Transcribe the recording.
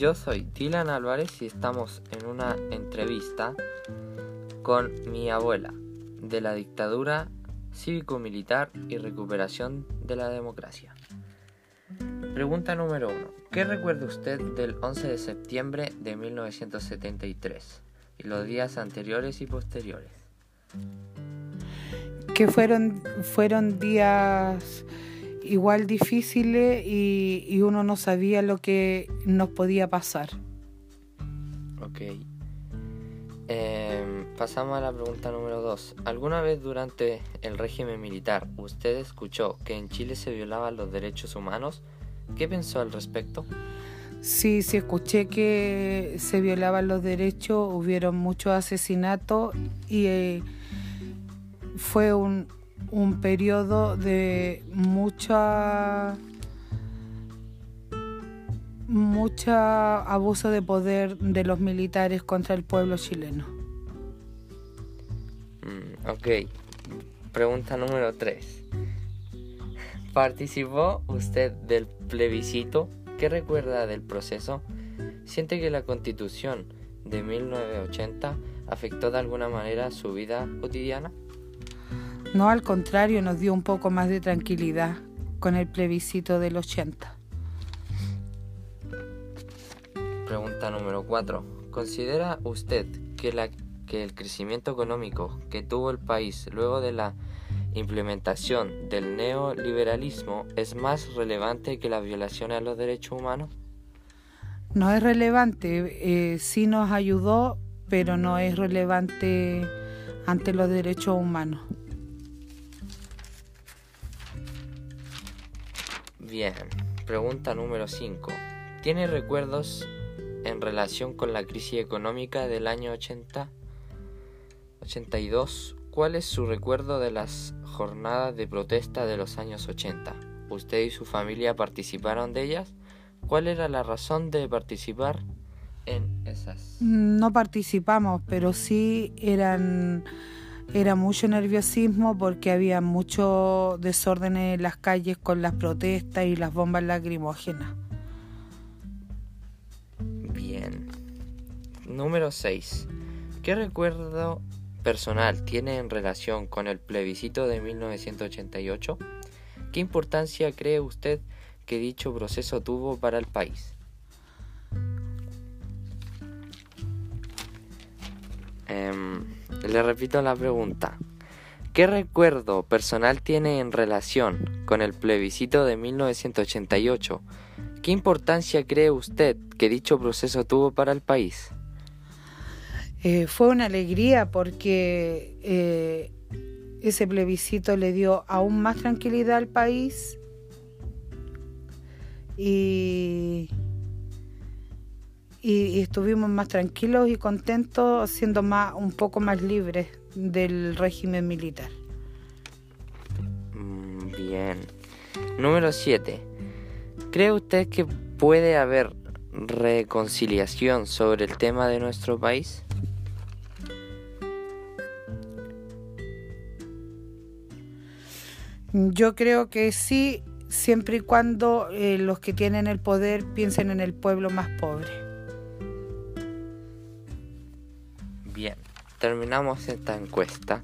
yo soy Dylan Álvarez y estamos en una entrevista con mi abuela de la dictadura cívico-militar y recuperación de la democracia. Pregunta número uno. ¿Qué recuerda usted del 11 de septiembre de 1973 y los días anteriores y posteriores? Que fueron, fueron días igual difíciles y, uno no sabía lo que nos podía pasar. Ok. Em, pasamos a la pregunta número 2. ¿Alguna vez durante el régimen militar usted escuchó que en Chile se violaban los derechos humanos? ¿Qué pensó al respecto? Sí, sí, escuché que se violaban los derechos, hubieron muchos asesinatos y eh, fue un, un periodo de mucha mucha abuso de poder de los militares contra el pueblo chileno. Mm, ok, pregunta número 3. ¿Participó usted del plebiscito? ¿Qué recuerda del proceso? ¿Siente que la constitución de 1980 afectó de alguna manera su vida cotidiana? No, al contrario, nos dio un poco más de tranquilidad con el plebiscito del 80. Pregunta número 4. ¿Considera usted que, la, que el crecimiento económico que tuvo el país luego de la implementación del neoliberalismo es más relevante que la violación a los derechos humanos? No es relevante, eh, sí nos ayudó, pero no es relevante ante los derechos humanos. Bien, pregunta número 5. ¿Tiene recuerdos en relación con la crisis económica del año 80? 82. ¿Cuál es su recuerdo de las jornadas de protesta de los años 80? ¿Usted y su familia participaron de ellas? ¿Cuál era la razón de participar en esas? No participamos, pero sí eran era mucho nerviosismo porque había mucho desorden en las calles con las protestas y las bombas lacrimógenas. Bien. Número 6. ¿Qué recuerdo personal tiene en relación con el plebiscito de 1988? ¿Qué importancia cree usted que dicho proceso tuvo para el país? Em, le repito la pregunta. ¿Qué recuerdo personal tiene en relación con el plebiscito de 1988? ¿Qué importancia cree usted que dicho proceso tuvo para el país? Eh, fue una alegría porque eh, ese plebiscito le dio aún más tranquilidad al país y y, estuvimos más tranquilos y contentos, siendo más, un poco más libres del régimen militar. Mm, bien. Número 7. ¿Cree usted que puede haber reconciliación sobre el tema de nuestro país? Yo creo que sí, siempre y cuando eh, los que tienen el poder piensen en el pueblo más pobre. Terminamos esta encuesta